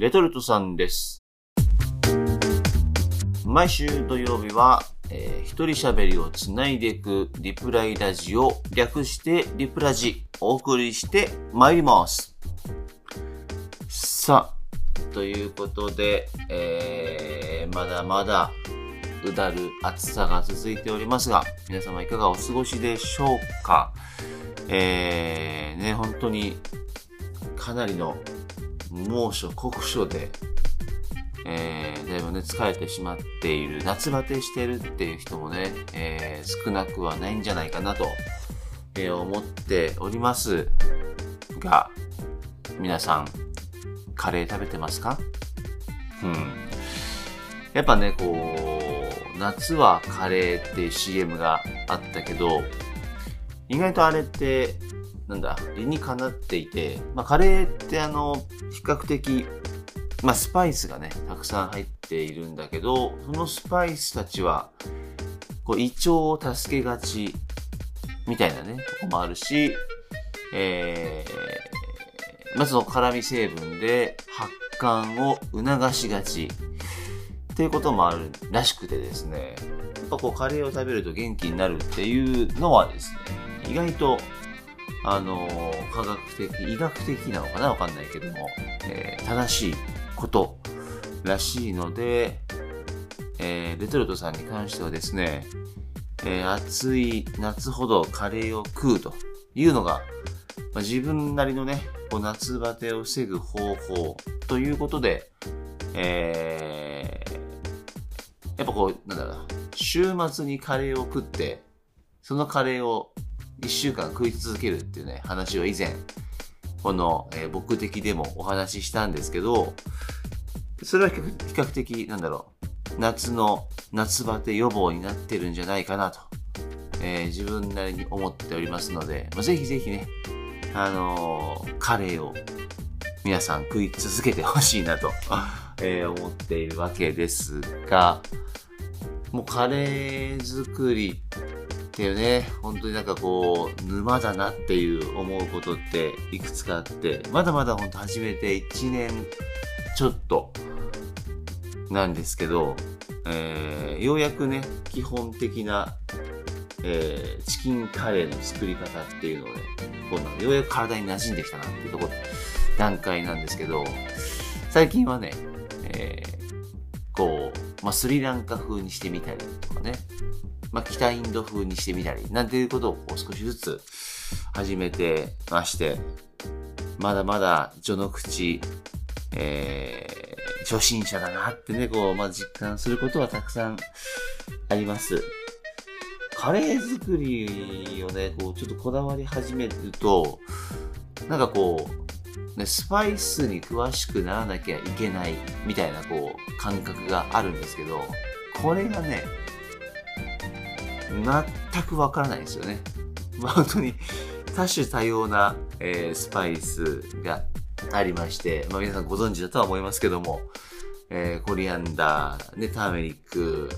レトルトさんです。毎週土曜日は、えー一人喋りをつないでいくリプライラジオ、略してリプラジ、お送りして参ります。さあ、ということで、えーまだまだうだる暑さが続いておりますが、皆様いかがお過ごしでしょうか？えー、ね、本当にかなりの猛暑、酷暑で、えー、だいぶね、疲れてしまっている、夏バテしてるっていう人もね、えー、少なくはないんじゃないかなと、えー思っております。が、皆さん、カレー食べてますか？うん。やっぱね、こう、夏はカレーって CM があったけど、意外とあれって、なんだ、理にかなっていて、まあ、カレーってあの、比較的、まあ、スパイスがね、たくさん入っているんだけど、そのスパイスたちは、こう、胃腸を助けがち、みたいなね、とこもあるし、えー、まあ、その辛味成分で発汗を促しがち、っていうこともあるらしくてですね、やっぱこうカレーを食べると元気になるっていうのはですね、意外と、あの科学的、医学的なのかな？わかんないけども、えー正しいことらしいので、えーレトルトさんに関してはですね、えー暑い夏ほどカレーを食うというのが、まあ、自分なりのね、こう夏バテを防ぐ方法ということで、えーやっぱこう、なんだろうな、週末にカレーを食って、そのカレーを一週間食い続けるっていうね、話を以前、この、えー僕的でもお話ししたんですけど、それは比較比較的、なんだろう、夏の夏バテ予防になってるんじゃないかなと、えー自分なりに思っておりますので、まあ、ぜひぜひね、あのーカレーを皆さん食い続けてほしいなと、えー思っているわけですが、もうカレー作りっていうね、本当になんかこう、沼だなっていう思うことっていくつかあって、まだまだ本当始めて1年ちょっとなんですけど、えーようやくね、基本的な、えーチキンカレーの作り方っていうのをね、こうようやく体に馴染んできたなっていうところ、段階なんですけど、最近はね、えーこう、まあ、スリランカ風にしてみたりとかね、まあ、北インド風にしてみたり、なんていうことをこう少しずつ始めてまして、まだまだ序の口、えー初心者だなってね、こう、まあ、実感することはたくさんあります。カレー作りをね、こう、ちょっとこだわり始めると、なんかこう、ね、スパイスに詳しくならなきゃいけないみたいなこう感覚があるんですけど、これがね、全くわからないですよね。まあ、本当に多種多様な、えースパイスがありまして、まあ、皆さんご存知だとは思いますけども、えーコリアンダー、ね、ターメリック、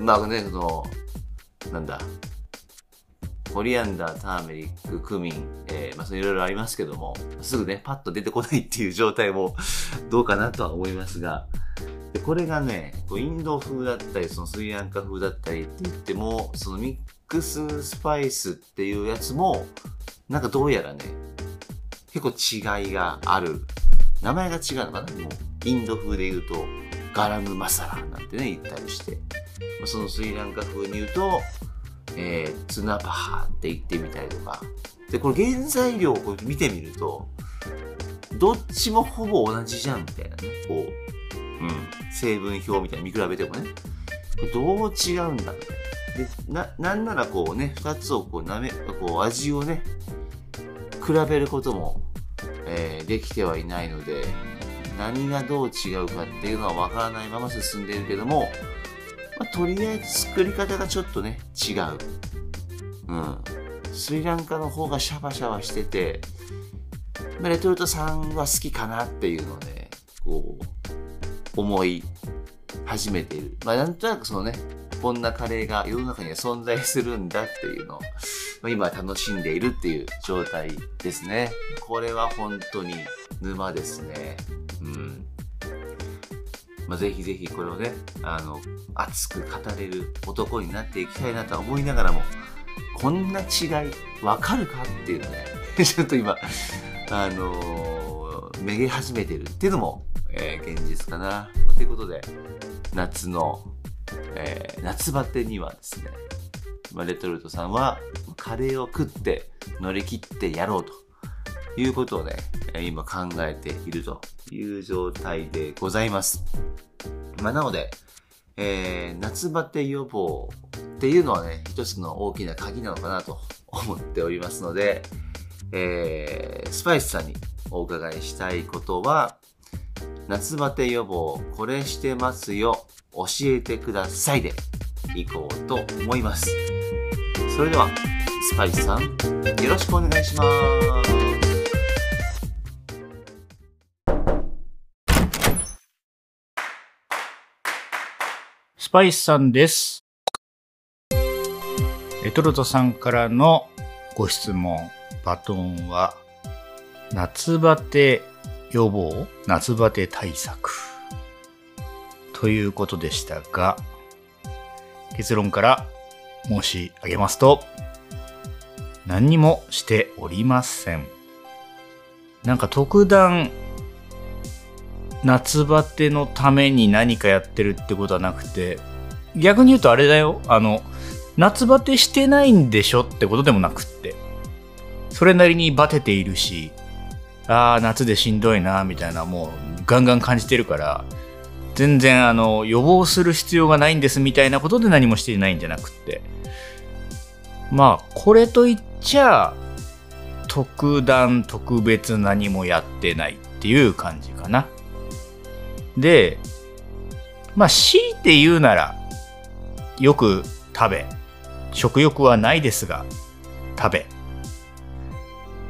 まあね、その、なんだ、コリアンダー、ターメリック、クミン、えーまあ、いろいろありますけども、すぐね、パッと出てこないっていう状態もどうかなとは思いますが、でこれがね、こうインド風だったり、そのスリランカ風だったりって言っても、そのミックススパイスっていうやつも、なんかどうやらね、結構違いがある。名前が違うのかな？もう、インド風で言うと、ガラムマサラなんてね、言ったりして。まあそのスリランカ風に言うと、えー、ツナパハって言ってみたりとか。で、これ原材料をこう見てみると、どっちもほぼ同じじゃんみたいなね。こう、うん。成分表みたいな見比べてもね。どう違うんだ。で、な、なんならこうね、二つをこうなめ、こう味をね、比べることも、えーできてはいないので、何がどう違うかっていうのはわからないまま進んでいるけども、まあ、とりあえず作り方がちょっとね、違う。うん。スリランカの方がシャバシャバしてて、まレトルトさんは好きかなっていうのをね、こう、思い始めている。まあなんとなくそのね、こんなカレーが世の中には存在するんだっていうのを、ま、今楽しんでいるっていう状態ですね。これは本当に沼ですね。うん。まあ、ぜひぜひこれをね、あの、熱く語れる男になっていきたいなとは思いながらも、こんな違い、わかるかっていうね、ちょっと今、あのー、めげ始めてるっていうのも、えー、現実かな。ということで、夏の、えー、夏バテにはですね、まあ、レトルトさんはカレーを食って乗り切ってやろうということをね、今考えているという状態でございます。まあ、なので、えー、夏バテ予防っていうのはね、一つの大きな鍵なのかなと 思っておりますので、えー、スパイスさんにお伺いしたいことは、夏バテ予防これしてますよ、教えてくださいでいこうと思います。それでは、スパイスさん、よろしくお願いします。スパイスさんです。レトルトさんからのご質問、バトンは、夏バテ予防夏バテ対策ということでしたが、結論から申し上げますと、何にもしておりません。なんか特段夏バテのために何かやってるってことはなくて、逆に言うとあれだよ、あの、夏バテしてないんでしょってことでもなくって、それなりにバテているし、ああ、夏でしんどいな、みたいな、もうガンガン感じてるから、全然あの、予防する必要がないんですみたいなことで何もしてないんじゃなくって、まあ、これといっちゃ、特段特別何もやってないっていう感じかな。で、まあ、強いて言うなら、よく食べ、食欲はないですが、食べ、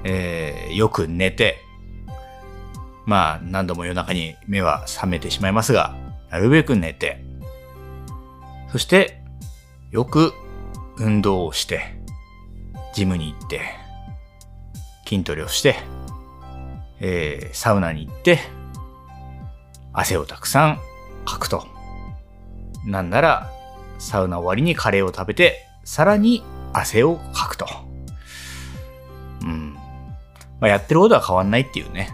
えー、よく寝て、まあ、何度も夜中に目は覚めてしまいますが、なるべく寝て、そして、よく運動をして、ジムに行って、筋トレをして、えー、サウナに行って、汗をたくさんかくと。なんなら、サウナ終わりにカレーを食べて、さらに汗をかくと。うん。まあ、やってることは変わんないっていうね。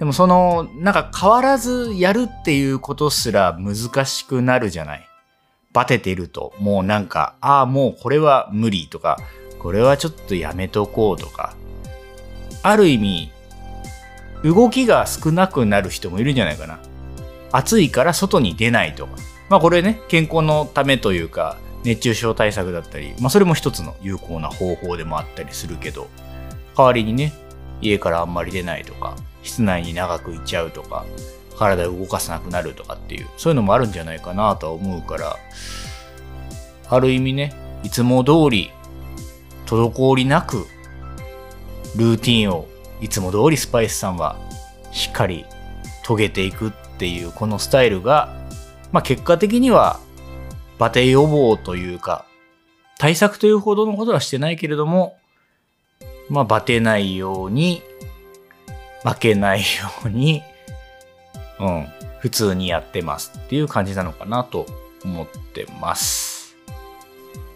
でもその、なんか変わらずやるっていうことすら難しくなるじゃない。バテてると、もうなんか、ああ、もうこれは無理とか、これはちょっとやめとこうとか。ある意味、動きが少なくなる人もいるんじゃないかな。暑いから外に出ないとか。まあこれね、健康のためというか、熱中症対策だったり、まあそれも一つの有効な方法でもあったりするけど、代わりにね、家からあんまり出ないとか、室内に長くいちゃうとか、体を動かさなくなるとかっていう、そういうのもあるんじゃないかなとは思うから、ある意味ね、いつも通り、滞りなく、ルーティンをいつも通りスパイスさんはしっかり遂げていくっていうこのスタイルが、まあ、結果的にはバテ予防というか、対策というほどのことはしてないけれども、まあ、バテないように、負けないように、うん、普通にやってますっていう感じなのかなと思ってます。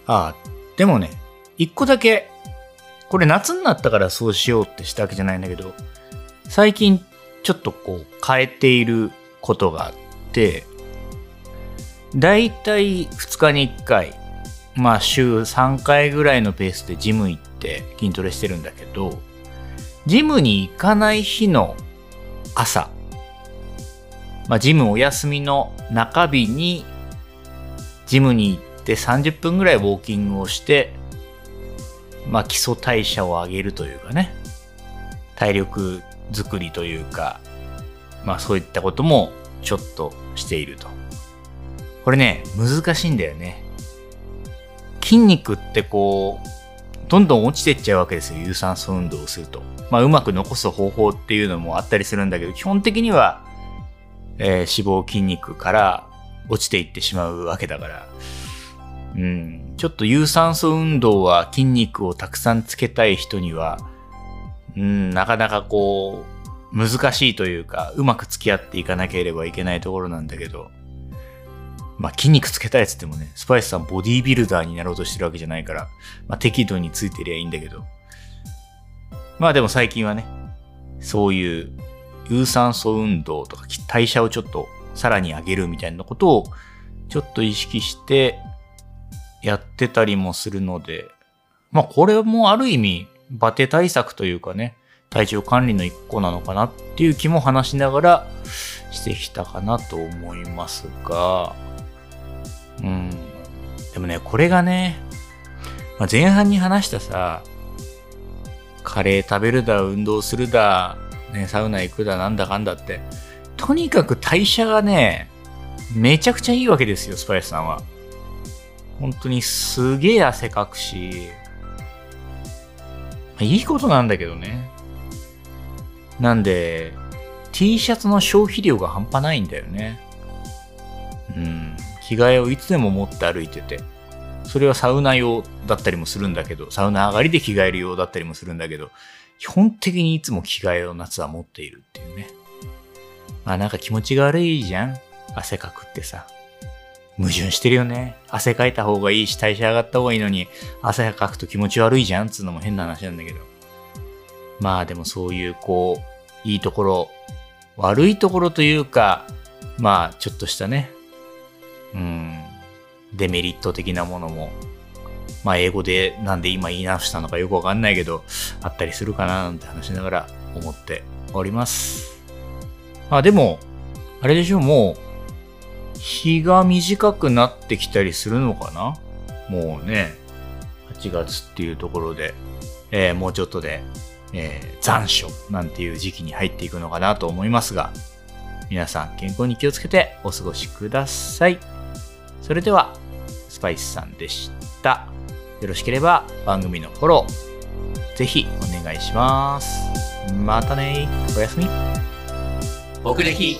あ、でもね、一個だけ、これ夏になったからそうしようってしたわけじゃないんだけど、最近ちょっとこう変えていることがあって、だいたい2日に1回、まあ週3回ぐらいのペースでジム行って筋トレしてるんだけど、ジムに行かない日の朝、まあジムお休みの中日にジムに行って30分ぐらいウォーキングをして、まあ基礎代謝を上げるというかね、体力作りというか、まあそういったこともちょっとしていると。これね、難しいんだよね。筋肉ってこう、どんどん落ちていっちゃうわけですよ、有酸素運動をすると。まあうまく残す方法っていうのもあったりするんだけど、基本的には、えー、脂肪筋肉から落ちていってしまうわけだから、うん、ちょっと有酸素運動は筋肉をたくさんつけたい人には、うん、なかなかこう、難しいというか、うまく付き合っていかなければいけないところなんだけど、まあ筋肉つけたいっつってもね、スパイスさんボディービルダーになろうとしてるわけじゃないから、まあ適度についてりゃいいんだけど。まあでも最近はね、そういう有酸素運動とか代謝をちょっとさらに上げるみたいなことをちょっと意識してやってたりもするので、まあこれもある意味バテ対策というかね、体調管理の一個なのかなっていう気も話しながらしてきたかなと思いますが、うん。でもね、これがね、まあ、前半に話したさ、カレー食べるだ、運動するだ、ね、サウナ行くだ、なんだかんだって、とにかく代謝がね、めちゃくちゃいいわけですよ、スパイスさんは。本当にすげえ汗かくし、いいことなんだけどね。なんで、T シャツの消費量が半端ないんだよね。うん。着替えをいつでも持って歩いてて。それはサウナ用だったりもするんだけど、サウナ上がりで着替える用だったりもするんだけど、基本的にいつも着替えを夏は持っているっていうね。まあなんか気持ちが悪いじゃん汗かくってさ。矛盾してるよね。汗かいた方がいいし、代謝上がった方がいいのに、汗かくと気持ち悪いじゃんつうのも変な話なんだけど。まあでもそういうこう、いいところ、悪いところというか、まあちょっとしたね、うん、デメリット的なものも、まあ英語でなんで今言い直したのかよくわかんないけど、あったりするかななんて話しながら思っております。まあでも、あれでしょう、もう、日が短くなってきたりするのかな？もうね、8月っていうところで、えー、もうちょっとで、えー、残暑なんていう時期に入っていくのかなと思いますが、皆さん健康に気をつけてお過ごしください。それでは、パイスさんでした。よろしければ番組のフォロー、ぜひお願いします。またねおやすみ。僕歴